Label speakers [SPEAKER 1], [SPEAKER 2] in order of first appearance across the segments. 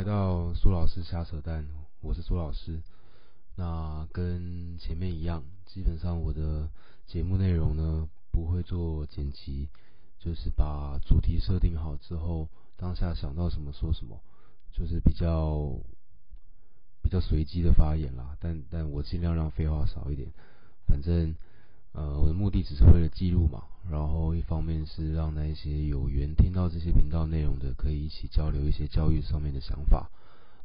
[SPEAKER 1] 来到苏老师瞎扯淡，我是苏老师。那跟前面一样，基本上我的节目内容呢不会做剪辑，就是把主题设定好之后，当下想到什么说什么，就是比较比较随机的发言啦。但但我尽量让废话少一点，反正。呃，我的目的只是为了记录嘛，然后一方面是让那些有缘听到这些频道内容的，可以一起交流一些教育上面的想法，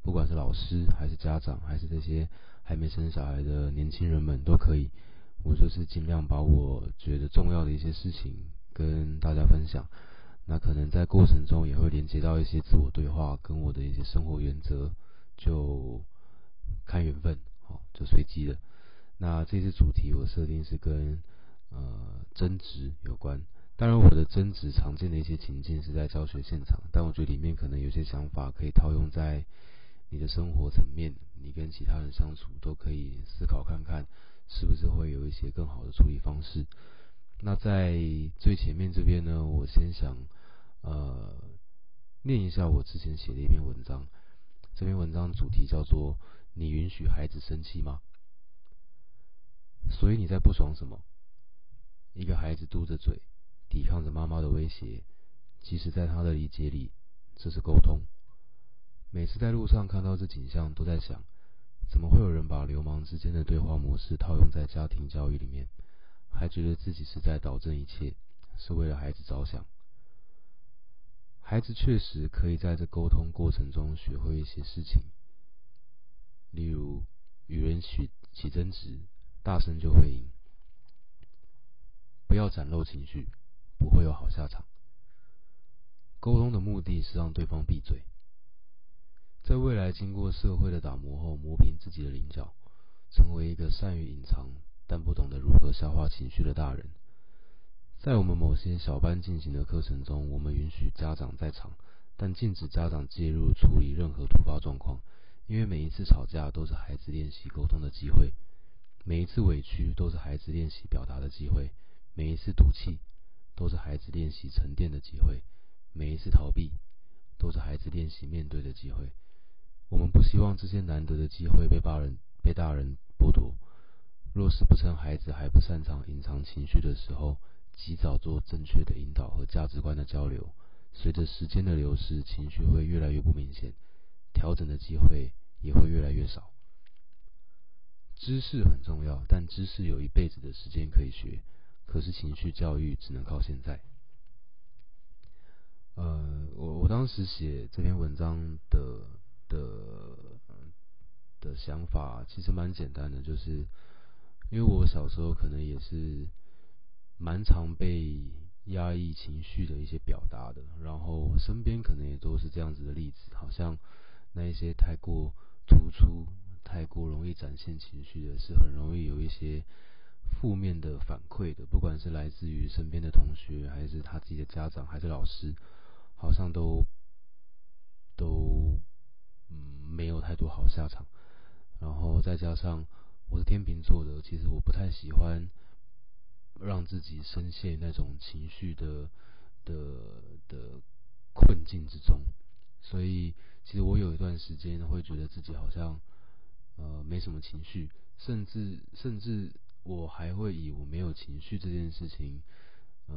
[SPEAKER 1] 不管是老师还是家长，还是这些还没生小孩的年轻人们都可以。我就是尽量把我觉得重要的一些事情跟大家分享，那可能在过程中也会连接到一些自我对话跟我的一些生活原则，就看缘分，好，就随机的。那这次主题我设定是跟呃争执有关，当然我的争执常见的一些情境是在教学现场，但我觉得里面可能有些想法可以套用在你的生活层面，你跟其他人相处都可以思考看看，是不是会有一些更好的处理方式。那在最前面这边呢，我先想呃念一下我之前写的一篇文章，这篇文章主题叫做“你允许孩子生气吗？”所以你在不爽什么？一个孩子嘟着嘴，抵抗着妈妈的威胁，即使在他的理解里，这是沟通。每次在路上看到这景象，都在想：怎么会有人把流氓之间的对话模式套用在家庭教育里面，还觉得自己是在导正一切，是为了孩子着想？孩子确实可以在这沟通过程中学会一些事情，例如与人起起争执。大声就会赢，不要展露情绪，不会有好下场。沟通的目的是让对方闭嘴，在未来经过社会的打磨后，磨平自己的棱角，成为一个善于隐藏但不懂得如何消化情绪的大人。在我们某些小班进行的课程中，我们允许家长在场，但禁止家长介入处理任何突发状况，因为每一次吵架都是孩子练习沟通的机会。每一次委屈都是孩子练习表达的机会，每一次赌气都是孩子练习沉淀的机会，每一次逃避都是孩子练习面对的机会。我们不希望这些难得的机会被大人被大人剥夺。若是不趁孩子还不擅长隐藏情绪的时候，及早做正确的引导和价值观的交流，随着时间的流逝，情绪会越来越不明显，调整的机会也会越来越少。知识很重要，但知识有一辈子的时间可以学。可是情绪教育只能靠现在。呃，我我当时写这篇文章的的的想法其实蛮简单的，就是因为我小时候可能也是蛮常被压抑情绪的一些表达的，然后身边可能也都是这样子的例子，好像那一些太过突出。太过容易展现情绪的是很容易有一些负面的反馈的，不管是来自于身边的同学，还是他自己的家长，还是老师，好像都都嗯没有太多好下场。然后再加上我是天秤座的，其实我不太喜欢让自己深陷那种情绪的的的困境之中，所以其实我有一段时间会觉得自己好像。呃，没什么情绪，甚至甚至我还会以我没有情绪这件事情，呃，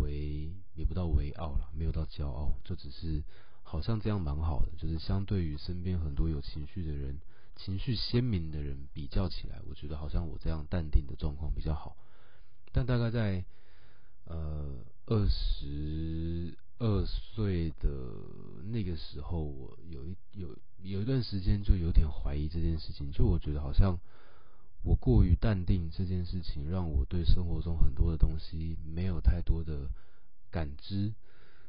[SPEAKER 1] 为也不到为傲了，没有到骄傲，就只是好像这样蛮好的，就是相对于身边很多有情绪的人，情绪鲜明的人比较起来，我觉得好像我这样淡定的状况比较好。但大概在呃二十。二岁的那个时候，我有一有有一段时间就有点怀疑这件事情，就我觉得好像我过于淡定这件事情，让我对生活中很多的东西没有太多的感知。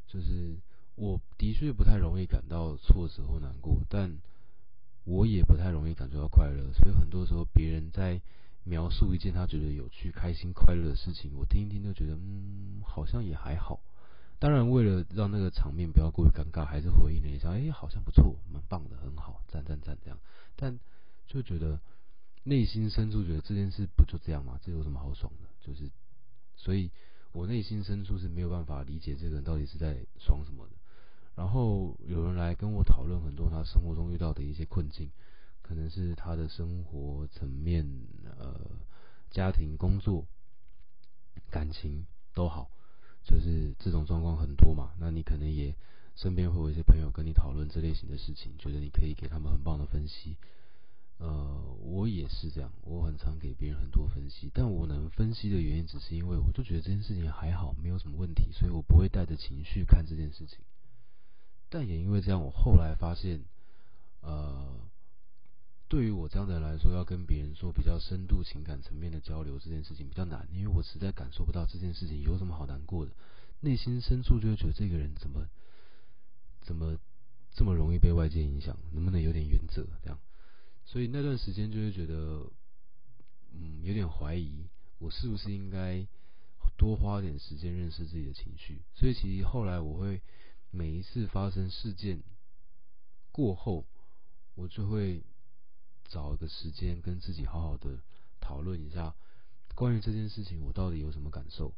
[SPEAKER 1] 就是我的确不太容易感到挫折或难过，但我也不太容易感觉到快乐。所以很多时候别人在描述一件他觉得有趣、开心、快乐的事情，我听一听就觉得，嗯，好像也还好。当然，为了让那个场面不要过于尴尬，还是回应了一下，哎，好像不错，蛮棒的，很好，赞赞赞这样。但就觉得内心深处觉得这件事不就这样吗？这有什么好爽的？就是，所以我内心深处是没有办法理解这个人到底是在爽什么的。然后有人来跟我讨论很多他生活中遇到的一些困境，可能是他的生活层面，呃，家庭、工作、感情都好，就是这种状况很多嘛。那你可能也身边会有一些朋友跟你讨论这类型的事情，觉得你可以给他们很棒的分析。呃，我也是这样，我很常给别人很多分析，但我能分析的原因，只是因为我就觉得这件事情还好，没有什么问题，所以我不会带着情绪看这件事情。但也因为这样，我后来发现，呃，对于我这样的人来说，要跟别人做比较深度情感层面的交流，这件事情比较难，因为我实在感受不到这件事情有什么好难过的，内心深处就会觉得这个人怎么怎么这么容易被外界影响，能不能有点原则这样？所以那段时间就会觉得，嗯，有点怀疑我是不是应该多花点时间认识自己的情绪。所以其实后来我会每一次发生事件过后，我就会找个时间跟自己好好的讨论一下关于这件事情我到底有什么感受。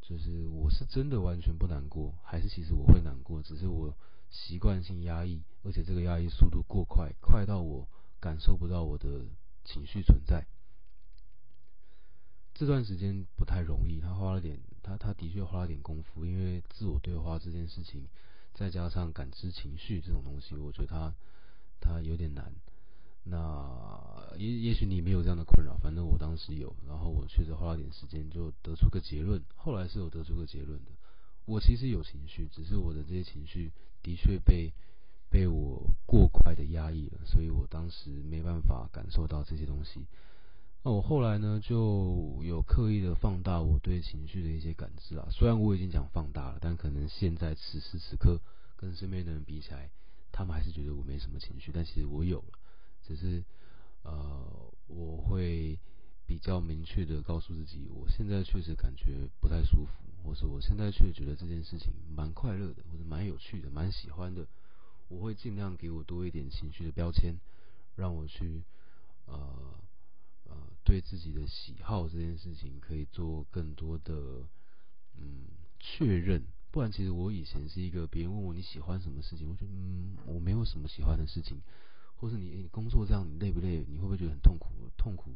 [SPEAKER 1] 就是我是真的完全不难过，还是其实我会难过，只是我习惯性压抑，而且这个压抑速度过快，快到我。感受不到我的情绪存在，这段时间不太容易。他花了点，他他的确花了点功夫，因为自我对话这件事情，再加上感知情绪这种东西，我觉得他他有点难。那也也许你没有这样的困扰，反正我当时有，然后我确实花了点时间，就得出个结论。后来是有得出个结论的，我其实有情绪，只是我的这些情绪的确被。被我过快的压抑了，所以我当时没办法感受到这些东西。那我后来呢，就有刻意的放大我对情绪的一些感知啊。虽然我已经讲放大了，但可能现在此时此刻跟身边的人比起来，他们还是觉得我没什么情绪。但其实我有了，只是呃，我会比较明确的告诉自己，我现在确实感觉不太舒服，或是我现在却觉得这件事情蛮快乐的，或者蛮有趣的，蛮喜欢的。我会尽量给我多一点情绪的标签，让我去呃呃对自己的喜好这件事情可以做更多的嗯确认。不然，其实我以前是一个别人问我你喜欢什么事情，我觉得嗯我没有什么喜欢的事情，或是你你工作这样你累不累？你会不会觉得很痛苦？痛苦？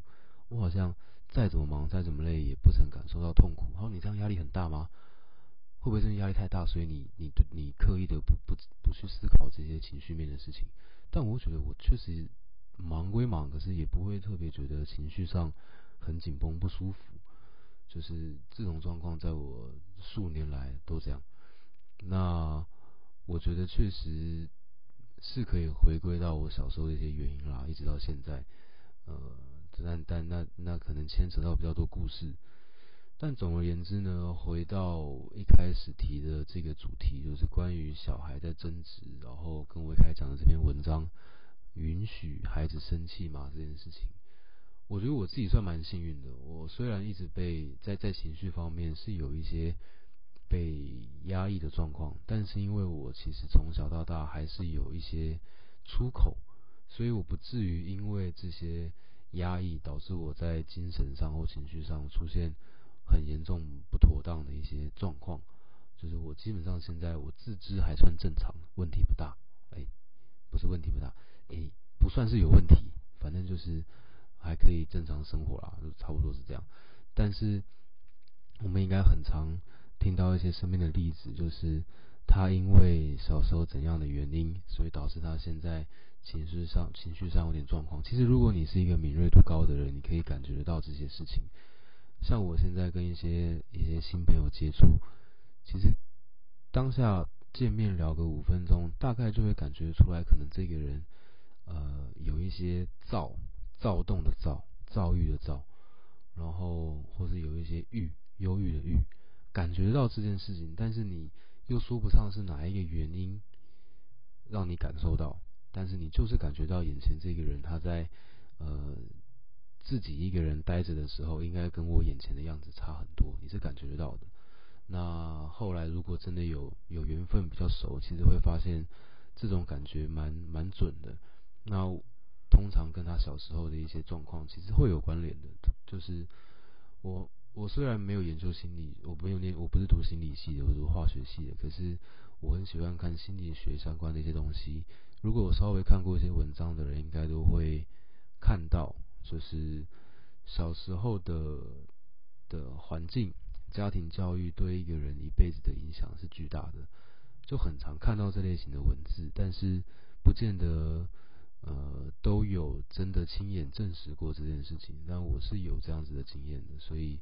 [SPEAKER 1] 我好像再怎么忙再怎么累也不曾感受到痛苦。然后你这样压力很大吗？会不会真的压力太大，所以你你对你刻意的不不不去思考这些情绪面的事情？但我觉得我确实忙归忙，可是也不会特别觉得情绪上很紧绷不舒服。就是这种状况，在我数年来都这样。那我觉得确实是可以回归到我小时候的一些原因啦，一直到现在。呃，但但那那可能牵扯到比较多故事。但总而言之呢，回到一开始提的这个主题，就是关于小孩在争执，然后跟我一开讲的这篇文章，允许孩子生气嘛这件事情，我觉得我自己算蛮幸运的。我虽然一直被在在情绪方面是有一些被压抑的状况，但是因为我其实从小到大还是有一些出口，所以我不至于因为这些压抑导致我在精神上或情绪上出现。很严重不妥当的一些状况，就是我基本上现在我自知还算正常，问题不大。哎，不是问题不大，哎，不算是有问题，反正就是还可以正常生活啦，就差不多是这样。但是我们应该很常听到一些身边的例子，就是他因为小时候怎样的原因，所以导致他现在情绪上情绪上有点状况。其实如果你是一个敏锐度高的人，你可以感觉得到这些事情。像我现在跟一些一些新朋友接触，其实当下见面聊个五分钟，大概就会感觉出来，可能这个人呃有一些躁躁动的躁躁郁的躁，然后或是有一些郁忧郁的郁，感觉到这件事情，但是你又说不上是哪一个原因让你感受到，但是你就是感觉到眼前这个人他在呃。自己一个人待着的时候，应该跟我眼前的样子差很多，你是感觉得到的。那后来如果真的有有缘分比较熟，其实会发现这种感觉蛮蛮准的。那通常跟他小时候的一些状况其实会有关联的。就是我我虽然没有研究心理，我没有念，我不是读心理系的，我读化学系的，可是我很喜欢看心理学相关的一些东西。如果我稍微看过一些文章的人，应该都会看到，就是小时候的的环境、家庭教育对一个人一辈子的影响是巨大的。就很常看到这类型的文字，但是不见得呃都有真的亲眼证实过这件事情。但我是有这样子的经验的，所以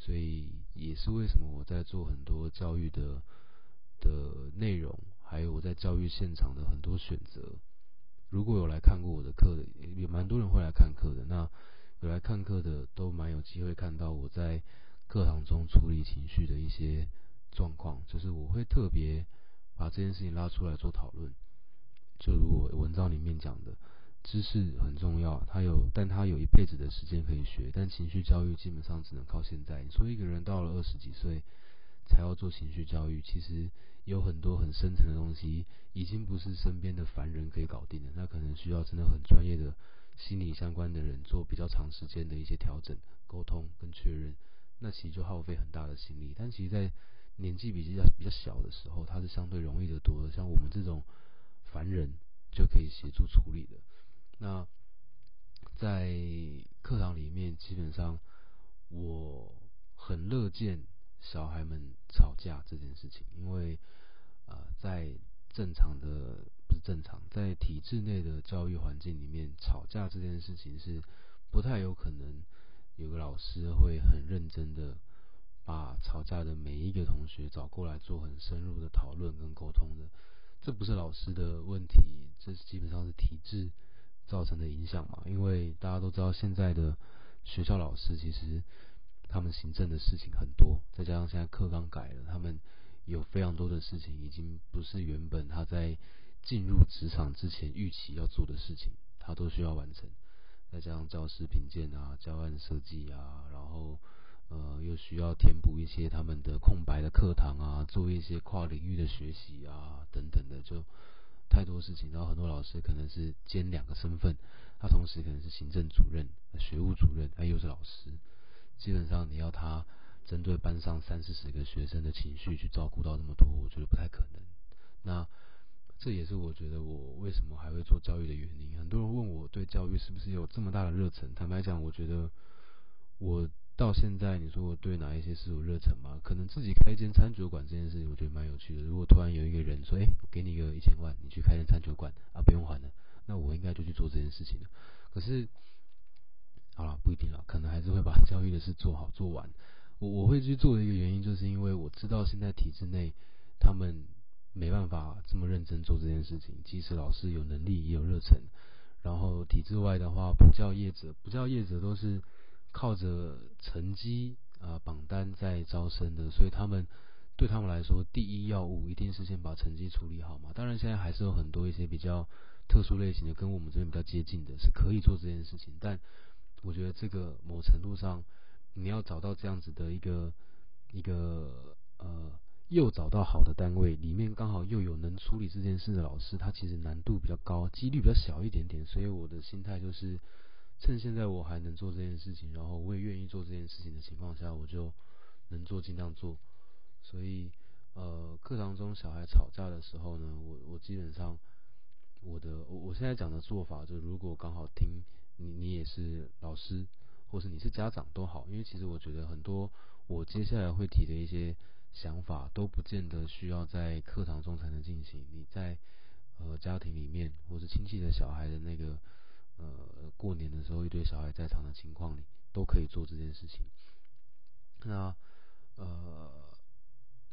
[SPEAKER 1] 所以也是为什么我在做很多教育的的内容，还有我在教育现场的很多选择。如果有来看过我的课的，也蛮多人会来看课的。那有来看课的都蛮有机会看到我在课堂中处理情绪的一些状况，就是我会特别。把这件事情拉出来做讨论，就如我文章里面讲的，知识很重要，他有，但他有一辈子的时间可以学，但情绪教育基本上只能靠现在。你说一个人到了二十几岁才要做情绪教育，其实有很多很深层的东西，已经不是身边的凡人可以搞定的，那可能需要真的很专业的心理相关的人做比较长时间的一些调整、沟通跟确认，那其实就耗费很大的心力。但其实，在年纪比较比较小的时候，它是相对容易的多的。像我们这种凡人就可以协助处理的。那在课堂里面，基本上我很乐见小孩们吵架这件事情，因为啊，在正常的不是正常，在体制内的教育环境里面，吵架这件事情是不太有可能有个老师会很认真的。把吵架的每一个同学找过来做很深入的讨论跟沟通的，这不是老师的问题，这是基本上是体制造成的影响嘛？因为大家都知道，现在的学校老师其实他们行政的事情很多，再加上现在课纲改了，他们有非常多的事情已经不是原本他在进入职场之前预期要做的事情，他都需要完成。再加上教师评鉴啊、教案设计啊，然后。呃，又需要填补一些他们的空白的课堂啊，做一些跨领域的学习啊，等等的，就太多事情。然后很多老师可能是兼两个身份，他同时可能是行政主任、学务主任，他又是老师。基本上你要他针对班上三四十个学生的情绪去照顾到那么多，我觉得不太可能。那这也是我觉得我为什么还会做教育的原因。很多人问我对教育是不是有这么大的热忱，坦白讲，我觉得我。到现在，你说我对哪一些事有热忱吗？可能自己开一间餐酒馆这件事情，我觉得蛮有趣的。如果突然有一个人说：“哎，我给你个一千万，你去开间餐酒馆啊，不用还了。”那我应该就去做这件事情了。可是，好了，不一定了，可能还是会把教育的事做好做完。我我会去做的一个原因，就是因为我知道现在体制内他们没办法这么认真做这件事情。即使老师有能力也有热忱，然后体制外的话，不教业者，不教业者都是。靠着成绩啊榜单在招生的，所以他们对他们来说，第一要务一定是先把成绩处理好嘛。当然，现在还是有很多一些比较特殊类型的，跟我们这边比较接近的，是可以做这件事情。但我觉得这个某程度上，你要找到这样子的一个一个呃，又找到好的单位，里面刚好又有能处理这件事的老师，他其实难度比较高，几率比较小一点点。所以我的心态就是。趁现在我还能做这件事情，然后我也愿意做这件事情的情况下，我就能做尽量做。所以，呃，课堂中小孩吵架的时候呢，我我基本上我的我我现在讲的做法，就如果刚好听你你也是老师，或是你是家长都好，因为其实我觉得很多我接下来会提的一些想法，都不见得需要在课堂中才能进行。你在呃家庭里面，或是亲戚的小孩的那个。呃，过年的时候一堆小孩在场的情况里，都可以做这件事情。那呃，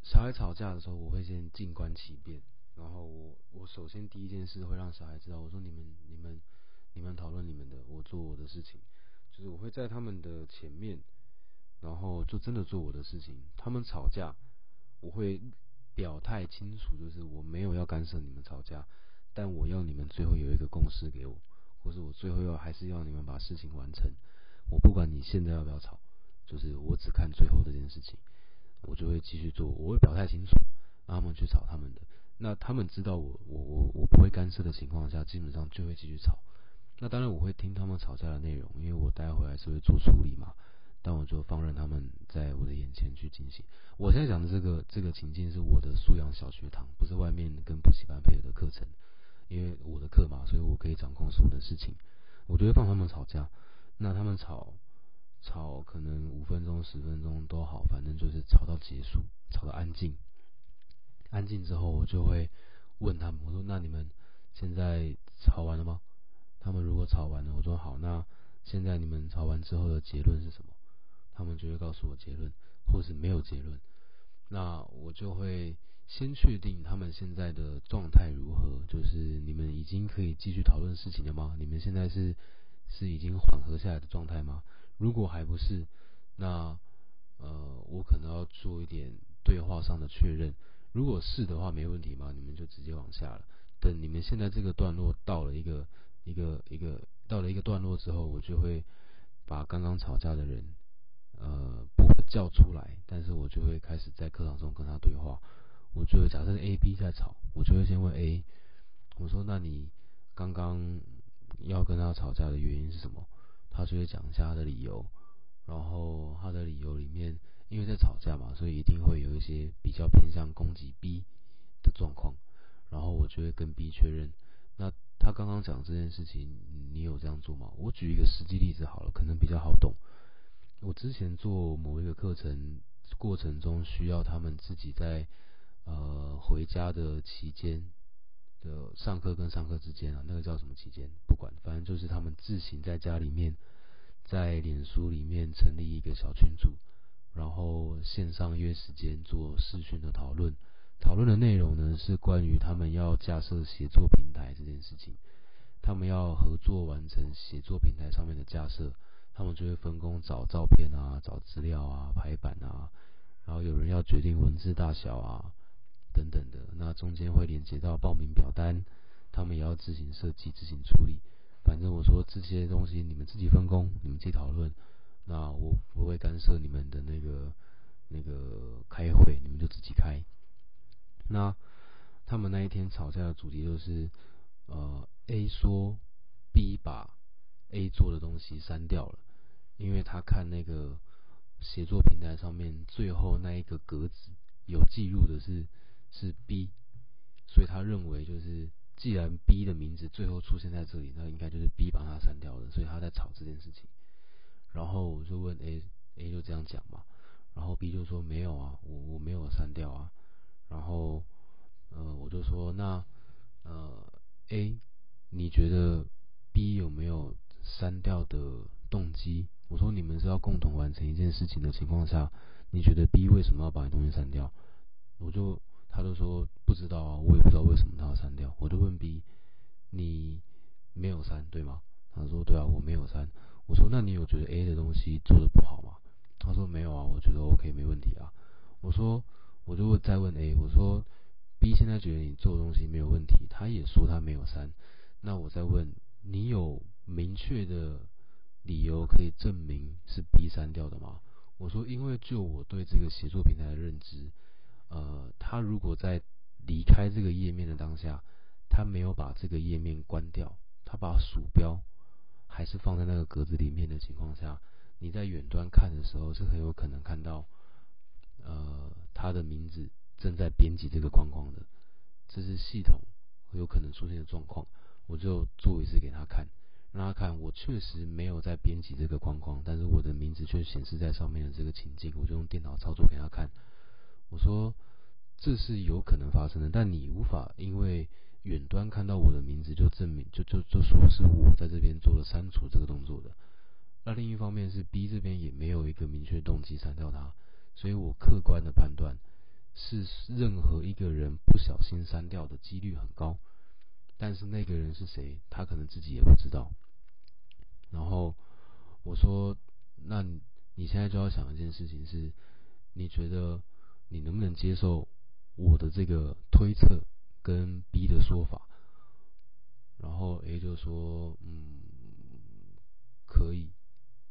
[SPEAKER 1] 小孩吵架的时候，我会先静观其变，然后我我首先第一件事会让小孩知道，我说你们你们你们讨论你们的，我做我的事情，就是我会在他们的前面，然后就真的做我的事情。他们吵架，我会表态清楚，就是我没有要干涉你们吵架，但我要你们最后有一个共识给我。或是我最后要还是要你们把事情完成，我不管你现在要不要吵，就是我只看最后这件事情，我就会继续做，我会表态清楚，让他们去吵他们的。那他们知道我我我我不会干涉的情况下，基本上就会继续吵。那当然我会听他们吵架的内容，因为我待会还是会做处理嘛。但我就放任他们在我的眼前去进行。我现在讲的这个这个情境是我的素养小学堂，不是外面跟补习班配合的课程。因为我的课嘛，所以事情。我就会放他们吵架，那他们吵吵可能五分钟、十分钟都好，反正就是吵到结束，吵到安静。安静之后，我就会问他们，我说：“那你们现在吵完了吗？”他们如果吵完了，我说：“好，那现在你们吵完之后的结论是什么？”他们就会告诉我结论，或是没有结论。那我就会先确定他们现在的状态如何，就是你们已经可以继续讨论事情了吗？你们现在是是已经缓和下来的状态吗？如果还不是，那呃，我可能要做一点对话上的确认。如果是的话，没问题嘛，你们就直接往下了。等你们现在这个段落到了一个一个一个到了一个段落之后，我就会把刚刚吵架的人。呃，不叫出来，但是我就会开始在课堂中跟他对话。我就会假设 A、B 在吵，我就会先问 A，我说：“那你刚刚要跟他吵架的原因是什么？”他就会讲一下他的理由。然后他的理由里面，因为在吵架嘛，所以一定会有一些比较偏向攻击 B 的状况。然后我就会跟 B 确认，那他刚刚讲这件事情，你有这样做吗？我举一个实际例子好了，可能比较好懂。我之前做某一个课程过程中，需要他们自己在呃回家的期间的上课跟上课之间啊，那个叫什么期间？不管，反正就是他们自行在家里面，在脸书里面成立一个小群组，然后线上约时间做视讯的讨论。讨论的内容呢是关于他们要架设协作平台这件事情，他们要合作完成协作平台上面的架设。他们就会分工找照片啊，找资料啊，排版啊，然后有人要决定文字大小啊，等等的。那中间会连接到报名表单，他们也要自行设计、自行处理。反正我说这些东西你们自己分工，你们自己讨论。那我不会干涉你们的那个那个开会，你们就自己开。那他们那一天吵架的主题就是，呃，A 说 B 把 A 做的东西删掉了。因为他看那个协作平台上面最后那一个格子有记录的是是 B，所以他认为就是既然 B 的名字最后出现在这里，那应该就是 B 把它删掉了，所以他在吵这件事情。然后我就问 A，A 就这样讲嘛，然后 B 就说没有啊，我我没有删掉啊。然后呃我就说那呃 A 你觉得 B 有没有删掉的动机？我说你们是要共同完成一件事情的情况下，你觉得 B 为什么要把你东西删掉？我就他就说不知道啊，我也不知道为什么他要删掉。我就问 B，你没有删对吗？他说对啊，我没有删。我说那你有觉得 A 的东西做的不好吗？他说没有啊，我觉得 OK 没问题啊。我说我就再问 A，我说 B 现在觉得你做的东西没有问题，他也说他没有删。那我再问你有明确的？理由可以证明是 B 删掉的吗？我说，因为就我对这个协作平台的认知，呃，他如果在离开这个页面的当下，他没有把这个页面关掉，他把鼠标还是放在那个格子里面的情况下，你在远端看的时候是很有可能看到，呃，他的名字正在编辑这个框框的，这是系统有可能出现的状况，我就做一次给他看。让他看，我确实没有在编辑这个框框，但是我的名字却显示在上面的这个情境，我就用电脑操作给他看。我说这是有可能发生的，但你无法因为远端看到我的名字就证明就就就说是我在这边做了删除这个动作的。那另一方面是 B 这边也没有一个明确动机删掉它，所以我客观的判断是任何一个人不小心删掉的几率很高。但是那个人是谁，他可能自己也不知道。然后我说：“那你现在就要想一件事情是，你觉得你能不能接受我的这个推测跟 B 的说法？”然后 A 就说：“嗯，可以。”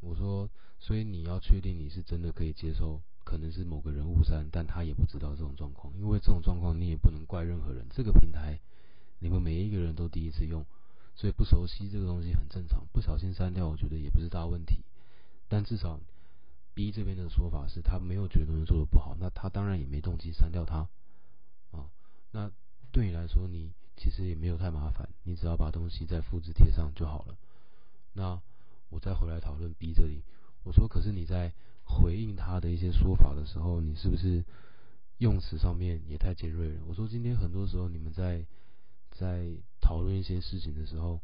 [SPEAKER 1] 我说：“所以你要确定你是真的可以接受，可能是某个人误删，但他也不知道这种状况，因为这种状况你也不能怪任何人。这个平台。”你们每一个人都第一次用，所以不熟悉这个东西很正常。不小心删掉，我觉得也不是大问题。但至少 B 这边的说法是他没有觉得东西做的不好，那他当然也没动机删掉它啊。那对你来说，你其实也没有太麻烦，你只要把东西再复制贴上就好了。那我再回来讨论 B 这里，我说可是你在回应他的一些说法的时候，你是不是用词上面也太尖锐了？我说今天很多时候你们在在讨论一些事情的时候。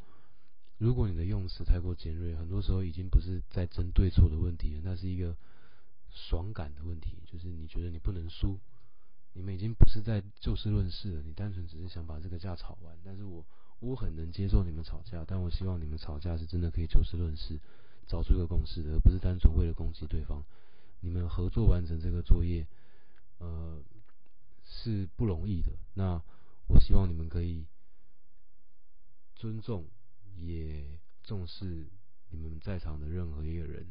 [SPEAKER 1] 如果你的用词太过尖锐，很多时候已经不是在争对错的问题了，那是一个爽感的问题，就是你觉得你不能输，你们已经不是在就事论事了，你单纯只是想把这个架吵完。但是我我很能接受你们吵架，但我希望你们吵架是真的可以就事论事，找出一个共识的，而不是单纯为了攻击对方。你们合作完成这个作业，呃，是不容易的。那我希望你们可以尊重。也重视你们在场的任何一个人，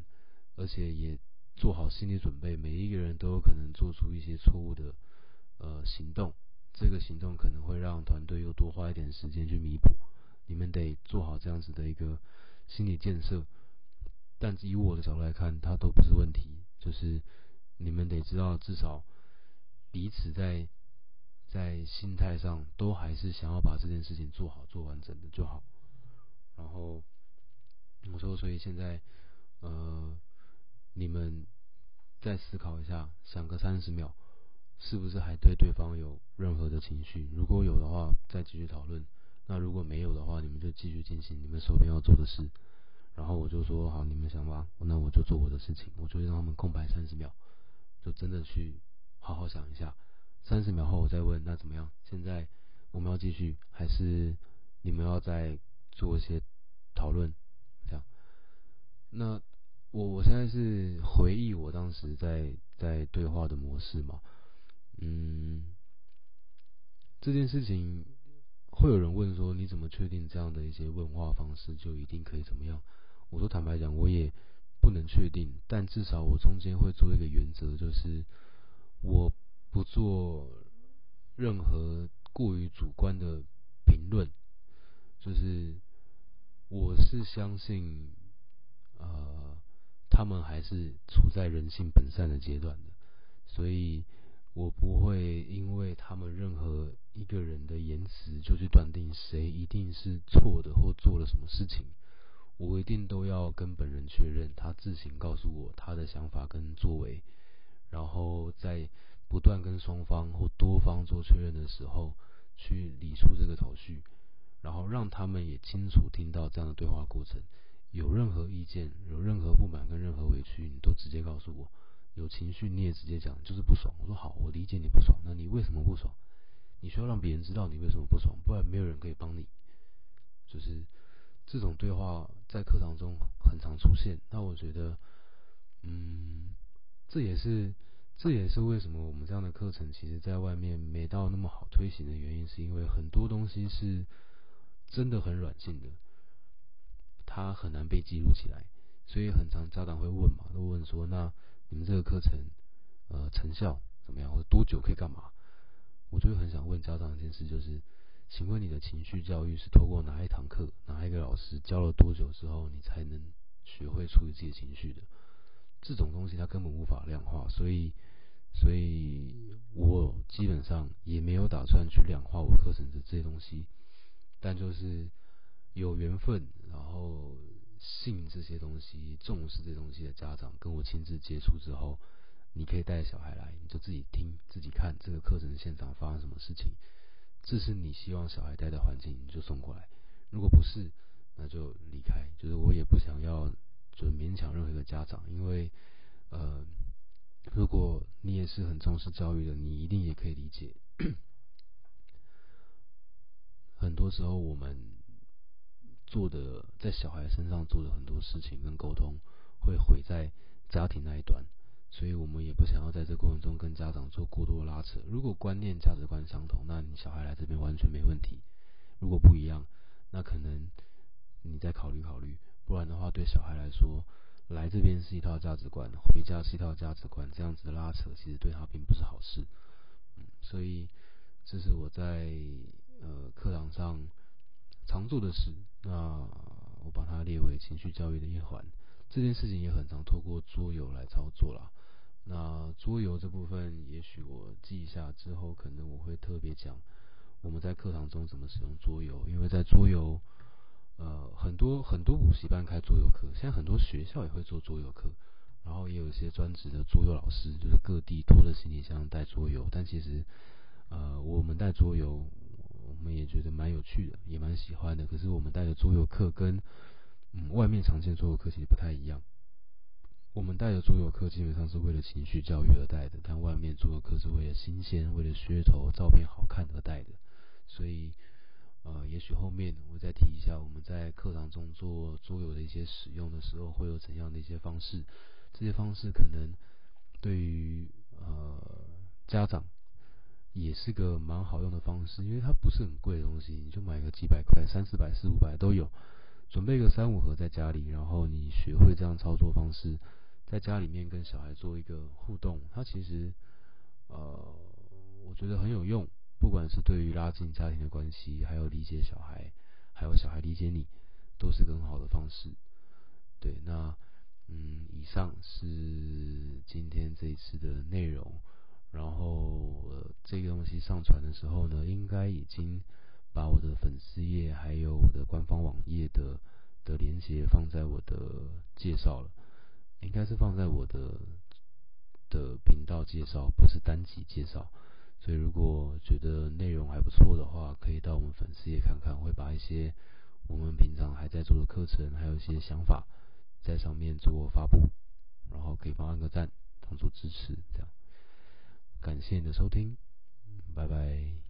[SPEAKER 1] 而且也做好心理准备，每一个人都有可能做出一些错误的呃行动，这个行动可能会让团队又多花一点时间去弥补，你们得做好这样子的一个心理建设。但以我的角度来看，它都不是问题，就是你们得知道，至少彼此在在心态上都还是想要把这件事情做好、做完整的就好。然后我说，所以现在，呃，你们再思考一下，想个三十秒，是不是还对对方有任何的情绪？如果有的话，再继续讨论；那如果没有的话，你们就继续进行你们手边要做的事。然后我就说，好，你们想吧，那我就做我的事情，我就让他们空白三十秒，就真的去好好想一下。三十秒后我再问，那怎么样？现在我们要继续，还是你们要再？做一些讨论，这样。那我我现在是回忆我当时在在对话的模式嘛，嗯，这件事情会有人问说，你怎么确定这样的一些问话方式就一定可以怎么样？我说坦白讲，我也不能确定，但至少我中间会做一个原则，就是我不做任何过于主观的评论。就是我是相信，呃，他们还是处在人性本善的阶段的，所以我不会因为他们任何一个人的言辞就去断定谁一定是错的或做了什么事情，我一定都要跟本人确认，他自行告诉我他的想法跟作为，然后在不断跟双方或多方做确认的时候，去理出这个头绪。然后让他们也清楚听到这样的对话过程，有任何意见、有任何不满跟任何委屈，你都直接告诉我。有情绪你也直接讲，就是不爽。我说好，我理解你不爽，那你为什么不爽？你需要让别人知道你为什么不爽，不然没有人可以帮你。就是这种对话在课堂中很常出现。那我觉得，嗯，这也是这也是为什么我们这样的课程其实在外面没到那么好推行的原因，是因为很多东西是。真的很软性的，它很难被记录起来，所以很常家长会问嘛，都问说，那你们这个课程，呃，成效怎么样，或者多久可以干嘛？我就很想问家长一件事，就是，请问你的情绪教育是透过哪一堂课，哪一个老师教了多久之后，你才能学会处理自己的情绪的？这种东西它根本无法量化，所以，所以我基本上也没有打算去量化我课程的这些东西。但就是有缘分，然后信这些东西、重视这东西的家长，跟我亲自接触之后，你可以带小孩来，你就自己听、自己看这个课程现场发生什么事情。这是你希望小孩待的环境，你就送过来；如果不是，那就离开。就是我也不想要就勉强任何一个家长，因为呃，如果你也是很重视教育的，你一定也可以理解。时候，我们做的在小孩身上做的很多事情跟沟通，会毁在家庭那一端，所以我们也不想要在这过程中跟家长做过多的拉扯。如果观念价值观相同，那你小孩来这边完全没问题；如果不一样，那可能你再考虑考虑。不然的话，对小孩来说，来这边是一套价值观，回家是一套价值观，这样子的拉扯其实对他并不是好事。嗯，所以这是我在。呃，课堂上常做的事，那我把它列为情绪教育的一环。这件事情也很常透过桌游来操作啦。那桌游这部分，也许我记一下之后，可能我会特别讲我们在课堂中怎么使用桌游，因为在桌游，呃，很多很多补习班开桌游课，现在很多学校也会做桌游课，然后也有一些专职的桌游老师，就是各地拖着行李箱带桌游，但其实，呃，我们带桌游，我们也觉得蛮有趣的，也蛮喜欢的。可是我们带的桌游课跟嗯外面常见桌游课其实不太一样。我们带的桌游课基本上是为了情绪教育而带的，但外面桌游课是为了新鲜、为了噱头、照片好看而带的。所以，呃，也许后面我再提一下，我们在课堂中做桌游的一些使用的时候，会有怎样的一些方式？这些方式可能对于呃家长也是个蛮好用的方式，因为它不是很贵的东西，你就买个几百块、三四百、四五百都有，准备个三五盒在家里，然后你学会这样操作方式。在家里面跟小孩做一个互动，它其实，呃，我觉得很有用。不管是对于拉近家庭的关系，还有理解小孩，还有小孩理解你，都是个很好的方式。对，那，嗯，以上是今天这一次的内容。然后呃，这个东西上传的时候呢，应该已经把我的粉丝页还有我的官方网页的的链接放在我的介绍了。应该是放在我的的频道介绍，不是单集介绍。所以如果觉得内容还不错的话，可以到我们粉丝页看看，会把一些我们平常还在做的课程，还有一些想法在上面做发布，然后可以帮按个赞，当做支持。这样，感谢你的收听，拜拜。